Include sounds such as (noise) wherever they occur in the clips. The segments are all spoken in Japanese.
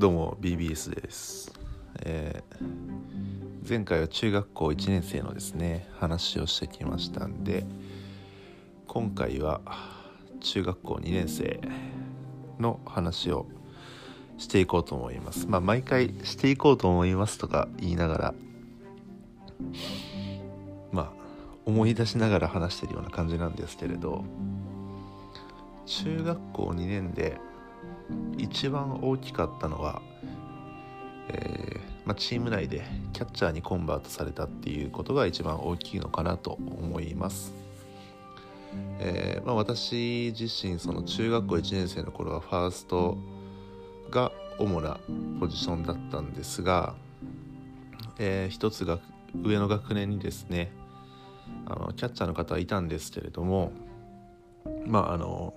どうも BBS です、えー前回は中学校1年生のですね話をしてきましたんで今回は中学校2年生の話をしていこうと思います。まあ毎回していこうと思いますとか言いながらまあ思い出しながら話してるような感じなんですけれど中学校2年で一番大きかったのは、えーまあ、チーム内でキャッチャーにコンバートされたっていうことが一番大きいのかなと思います。えーまあ、私自身その中学校1年生の頃はファーストが主なポジションだったんですが、えー一つが上の学年にですねあのキャッチャーの方はいたんですけれどもまああの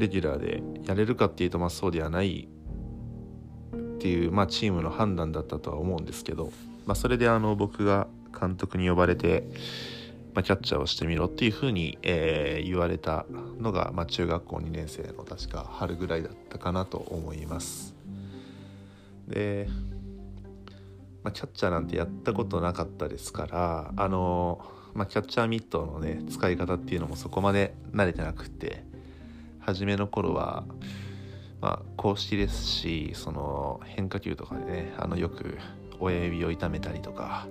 レギュラーでやれるかっていうとまあそうではないっていう、まあ、チームの判断だったとは思うんですけど、まあ、それであの僕が監督に呼ばれて、まあ、キャッチャーをしてみろっていうふうに、えー言われたのが、まあ、中学校2年生の確か春ぐらいだったかなと思います。で、まあ、キャッチャーなんてやったことなかったですからあの、まあ、キャッチャーミットのね使い方っていうのもそこまで慣れてなくて初めの頃はまあ公式ですしその変化球とかでねあのよく親指を痛めたりとか、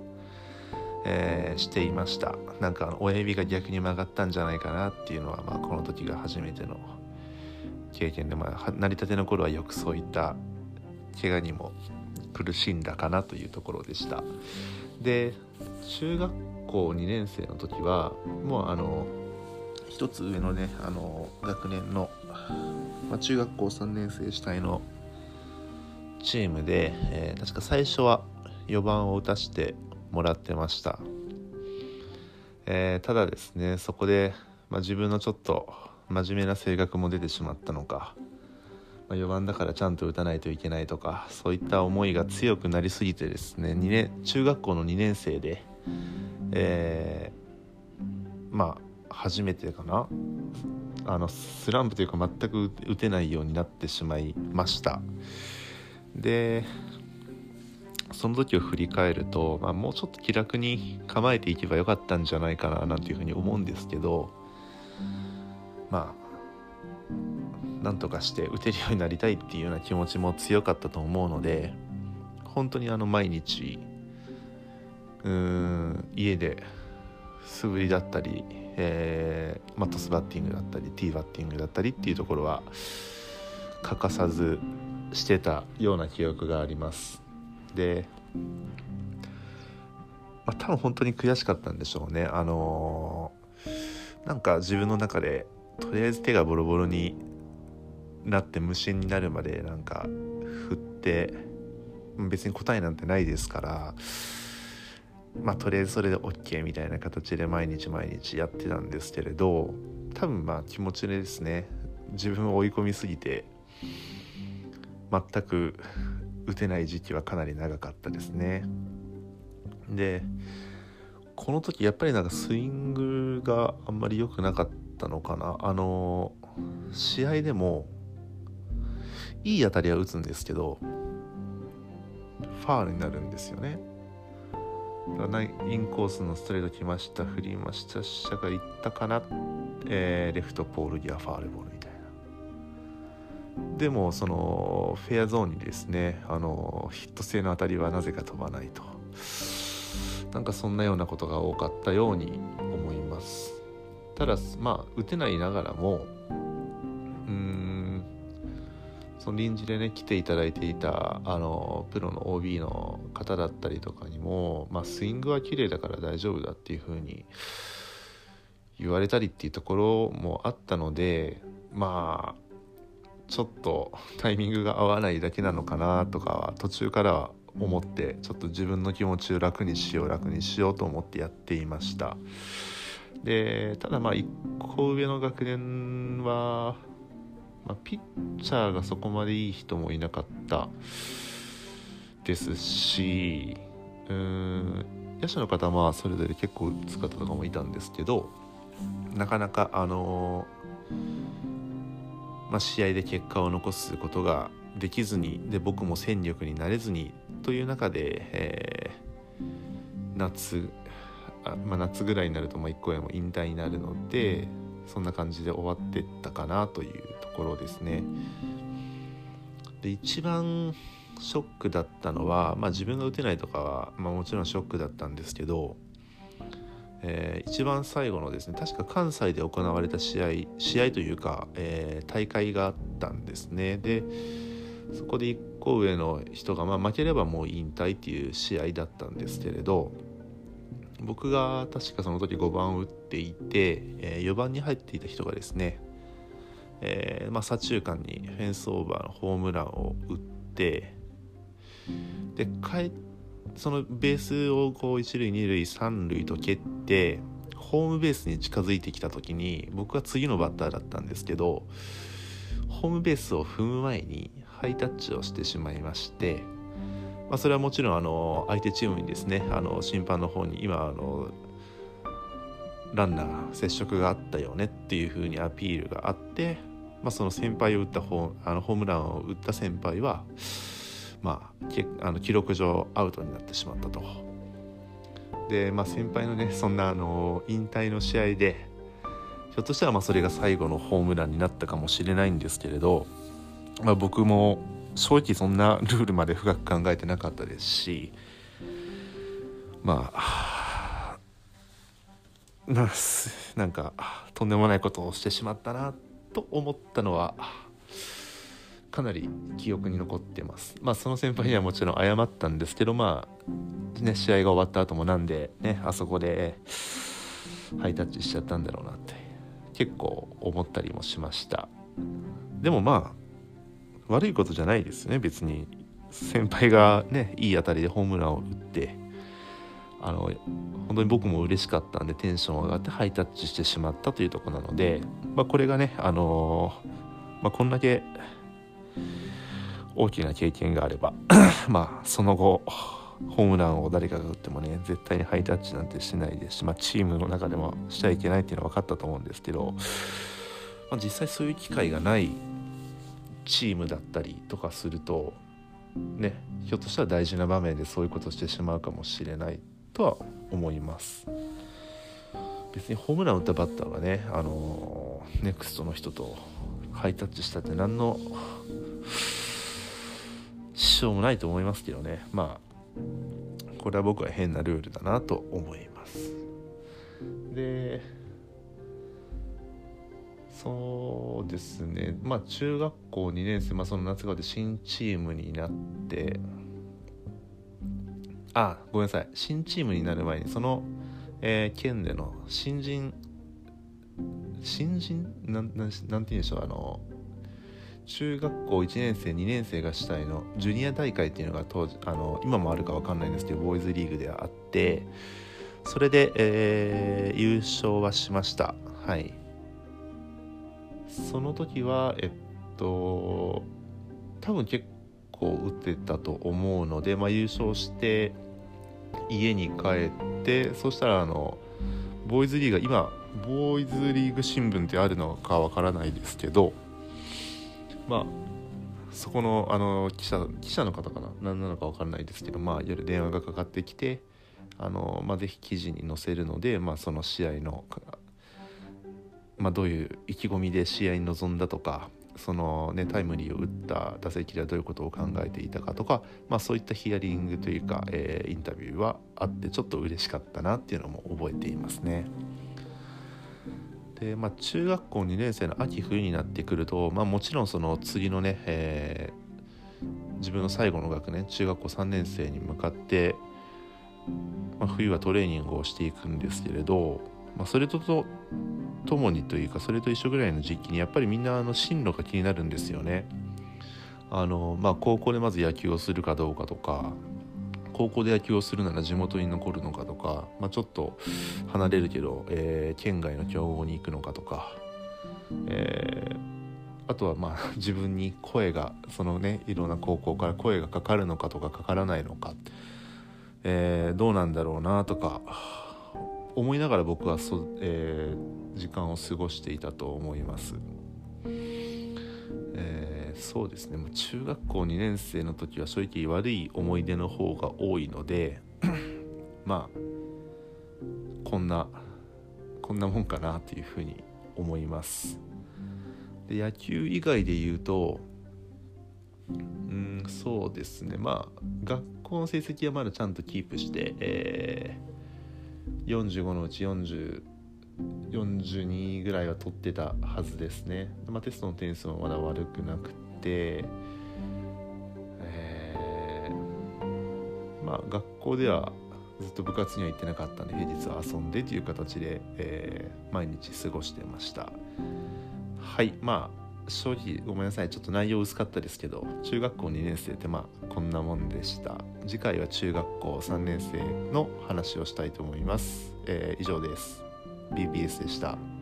えーしていました。なんか親指が逆に曲がったんじゃないかなっていうのは、まあ、この時が初めての経験で、まあ、成り立ての頃はよくそういった怪我にも苦しんだかなというところでした。で中学校2年生の時はもうあの一つ上のねあの学年の、まあ、中学校3年生主体のチームで、えー確か最初は4番を打たしてもらってました、えーただですねそこで、まあ、自分のちょっと真面目な性格も出てしまったのか、まあ、4番だからちゃんと打たないといけないとかそういった思いが強くなりすぎてですね2年中学校の2年生で、えーまあ初めてかな？あのスランプというか全く打てないようになってしまいました。でその時を振り返ると、まあ、もうちょっと気楽に構えていけばよかったんじゃないかななんていうふうに思うんですけどまあなんとかして打てるようになりたいっていうような気持ちも強かったと思うので本当にあの毎日うーん家で素振りだったり、えーまあ、トスバッティングだったりティーバッティングだったりっていうところは欠かさずしてたような記憶があります。で、まあ、多分本当に悔しかったんでしょうね。あのーなんか自分の中でとりあえず手がボロボロになって無心になるまでなんか振って別に答えなんてないですからまあとりあえずそれで OK みたいな形で毎日毎日やってたんですけれど多分まあ気持ちでですね自分を追い込みすぎて全く打てない時期はかなり長かったですね。でこの時やっぱりなんかスイングがあんまり良くなかったのかな。あの試合でもいい当たりは打つんですけどファールになるんですよね。インコースのストレート来ました振りました飛車がいったかな、えーレフトポール際ファールボールみたいな。でもそのフェアゾーンにですねあのヒット性の当たりはなぜか飛ばないと。なんかそんなようなことが多かったように思います。ただまあ打てないながらもその臨時でね来ていただいていたあのプロの OB の方だったりとかにも、まあ、スイングは綺麗だから大丈夫だっていう風に言われたりっていうところもあったのでまあちょっとタイミングが合わないだけなのかなとかは途中からは思ってちょっと自分の気持ちを楽にしよう楽にしようと思ってやっていました。でただまあ1個上の学年は、まあ、ピッチャーがそこまでいい人もいなかったですしうーん野手の方はそれぞれ結構打つ方とかもいたんですけどなかなかあのまあ、試合で結果を残すことができずにで僕も戦力になれずにという中で、えー、夏あ、まあ、夏ぐらいになるとまあ1個へも引退になるのでそんな感じで終わってったかなというところですね。で一番ショックだったのは、まあ、自分が打てないとかは、まあ、もちろんショックだったんですけど、えー、一番最後のですね確か関西で行われた試合試合というか、えー、大会があったんですねでそこで1個上の人が、まあ、負ければもう引退っていう試合だったんですけれど僕が確かその時5番を打っていて、え、4番に入っていた人がですね、えーまあ、左中間にフェンスオーバーのホームランを打ってでそのベースをこう一塁二塁三塁と蹴ってホームベースに近づいてきた時に僕は次のバッターだったんですけどホームベースを踏む前にハイタッチをしてしまいまして、まあ、それはもちろんあの相手チームにですねあの審判の方に今あのランナー接触があったよねっていう風にアピールがあって、まあ、その先輩を打ったホあのホームランを打った先輩はまあ、あの記録上アウトになってしまったと。で、まあ、先輩のねそんなあの引退の試合でひょっとしたらまあそれが最後のホームランになったかもしれないんですけれど、まあ、僕も正直そんなルールまで深く考えてなかったですしまあ (laughs) なんかとんでもないことをしてしまったなと思ったのはかなり記憶に残ってます。まあその先輩にはもちろん謝ったんですけどまあね試合が終わった後もなんでねあそこでハイタッチしちゃったんだろうなって結構思ったりもしました。でもまあ悪いことじゃないですね別に先輩がねいい当たりでホームランを打ってあの本当に僕も嬉しかったんでテンション上がってハイタッチしてしまったというとこなので、まあ、これがねあのまあ、こんだけ大きな経験があれば (coughs) まあその後ホームランを誰かが打ってもね絶対にハイタッチなんてしないですし、まあ、チームの中でもしちゃいけないっていうのは分かったと思うんですけど、まあ、実際そういう機会がないチームだったりとかするとねひょっとしたら大事な場面でそういうことしてしまうかもしれないとは思います。別にホームラン打ったバッターがねあのネクストの人とハイタッチしたって何の支障もないと思いますけどね。まあこれは僕は変なルールだなと思います。でそうですね。まあ中学校2年生、まあ、その夏川で新チームになってあごめんなさい。新チームになる前にその、えー、県での新人新人？なんなんなんて言うんでしょう。あの中学校1年生2年生が主体のジュニア大会っていうのが当時あの今もあるか分かんないんですけどボーイズリーグであってそれで、えー、優勝はしました。はい。その時はえっと多分結構打ってたと思うので、まあ、優勝して家に帰ってそしたらあのボーイズリーグ今ボーイズリーグ新聞ってあるのかわからないですけどまあそこのあの記者記者の方かな何なのか分からないですけどまあ夜電話がかかってきてあの、まあ、ぜひ記事に載せるので、まあ、その試合の、まあ、どういう意気込みで試合に臨んだとかそのね、タイムリーを打った打席ではどういうことを考えていたかとか、まあ、そういったヒアリングというか、えー、インタビューはあってちょっと嬉しかったなっていうのも覚えていますね。で、まあ、中学校2年生の秋冬になってくると、まあ、もちろんその次のね、えー、自分の最後の学年中学校3年生に向かって、まあ、冬はトレーニングをしていくんですけれど、まあ、それととともにというかそれと一緒ぐらいの時期にやっぱりみんなあの進路が気になるんですよね。あのまあ、高校でまず野球をするかどうかとか高校で野球をするなら地元に残るのかとか、まあ、ちょっと離れるけど、えー、県外の強豪に行くのかとか、えー、あとはまあ (laughs) 自分に声がそのねいろんな高校から声がかかるのかとかかからないのか、えー、どうなんだろうなとか思いながら僕はそ、えー、時間を過ごしていたと思います。えー、そうですね。もう中学校2年生の時は正直悪い思い出の方が多いので (clears throat) まあこんなこんなもんかなというふうに思います。で野球以外で言うとうんそうですね。まあ学校の成績はまだちゃんとキープして、えー、45のうち40 42ぐらいは取ってたはずですね、まあ、テストの点数もまだ悪くなくて、えー、まあ学校ではずっと部活には行ってなかったんで平日は遊んでという形で、えー、毎日過ごしてました。はいまあ正直ごめんなさいちょっと内容薄かったですけど中学校2年生ってまあこんなもんでした。次回は中学校3年生の話をしたいと思います、えー、以上です。BBS でした。